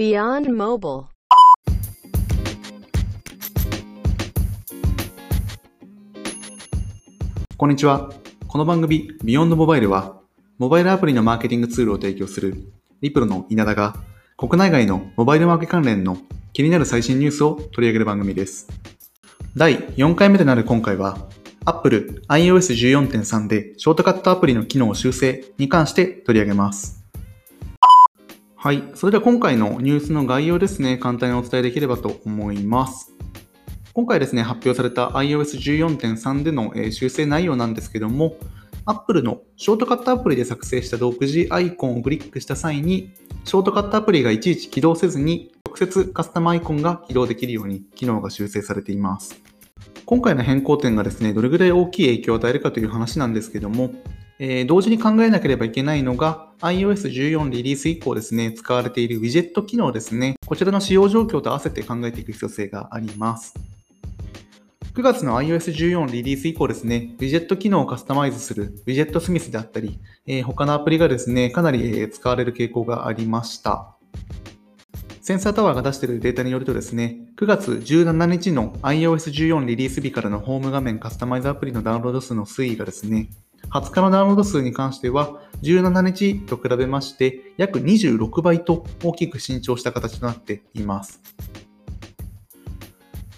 Beyond Mobile. こんにちは。この番組 Beyond Mobile は、モバイルアプリのマーケティングツールを提供するリプロの稲田が、国内外のモバイルマーケ関連の気になる最新ニュースを取り上げる番組です。第4回目となる今回は、Apple iOS 14.3でショートカットアプリの機能修正に関して取り上げます。はい。それでは今回のニュースの概要ですね、簡単にお伝えできればと思います。今回ですね、発表された iOS14.3 でのえ修正内容なんですけども、Apple のショートカットアプリで作成した独自アイコンをクリックした際に、ショートカットアプリがいちいち起動せずに、直接カスタムアイコンが起動できるように機能が修正されています。今回の変更点がですね、どれぐらい大きい影響を与えるかという話なんですけども、えー同時に考えなければいけないのが iOS14 リリース以降ですね、使われているウィジェット機能ですね。こちらの使用状況と合わせて考えていく必要性があります。9月の iOS14 リリース以降ですね、ウィジェット機能をカスタマイズするウィジェットスミスであったり、えー他のアプリがですね、かなりえ使われる傾向がありました。センサータワーが出しているデータによるとですね、9月17日の iOS14 リリース日からのホーム画面カスタマイズアプリのダウンロード数の推移がですね、20日のダウンロード数に関しては、17日と比べまして、約26倍と大きく伸長した形となっています。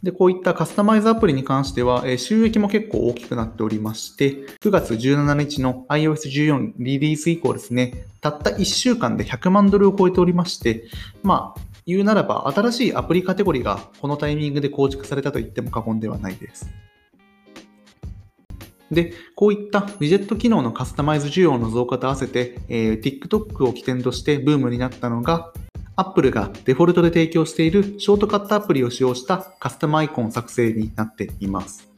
で、こういったカスタマイズアプリに関しては、え収益も結構大きくなっておりまして、9月17日の iOS14 リリース以降ですね、たった1週間で100万ドルを超えておりまして、まあ、言うならば新しいアプリカテゴリーがこのタイミングで構築されたと言っても過言ではないです。で、こういったウィジェット機能のカスタマイズ需要の増加と合わせて、えー TikTok を起点としてブームになったのが、Apple がデフォルトで提供しているショートカットアプリを使用したカスタムアイコン作成になっています。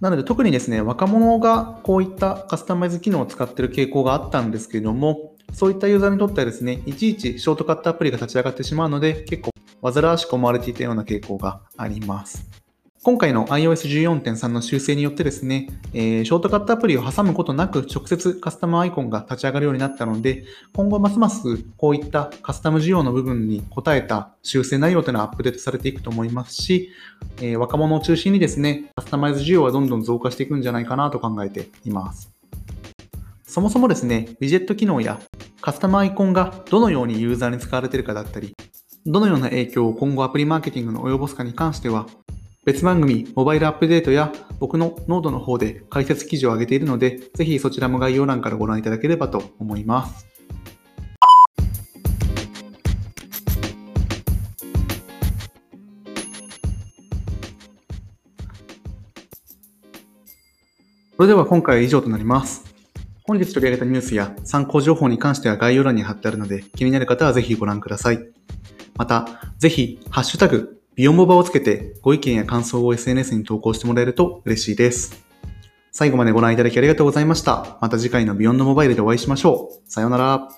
なので特にですね、若者がこういったカスタマイズ機能を使っている傾向があったんですけれども、そういったユーザーにとってはですね、いちいちショートカットアプリが立ち上がってしまうので、結構煩わしく思われていたような傾向があります。今回の iOS14.3 の修正によってですね、えーショートカットアプリを挟むことなく直接カスタムアイコンが立ち上がるようになったので、今後ますますこういったカスタム需要の部分に応えた修正内容というのはアップデートされていくと思いますし、えー若者を中心にですね、カスタマイズ需要はどんどん増加していくんじゃないかなと考えています。そもそもですね、ウィジェット機能やカスタムアイコンがどのようにユーザーに使われているかだったり、どのような影響を今後アプリマーケティングに及ぼすかに関しては、別番組、モバイルアップデートや僕のノードの方で解説記事を上げているので、ぜひそちらも概要欄からご覧いただければと思います。それでは今回は以上となります。本日取り上げたニュースや参考情報に関しては概要欄に貼ってあるので、気になる方はぜひご覧ください。また、ぜひ、ハッシュタグ、ビヨンボバをつけてご意見や感想を SNS に投稿してもらえると嬉しいです。最後までご覧いただきありがとうございました。また次回のビヨンドモバイルでお会いしましょう。さようなら。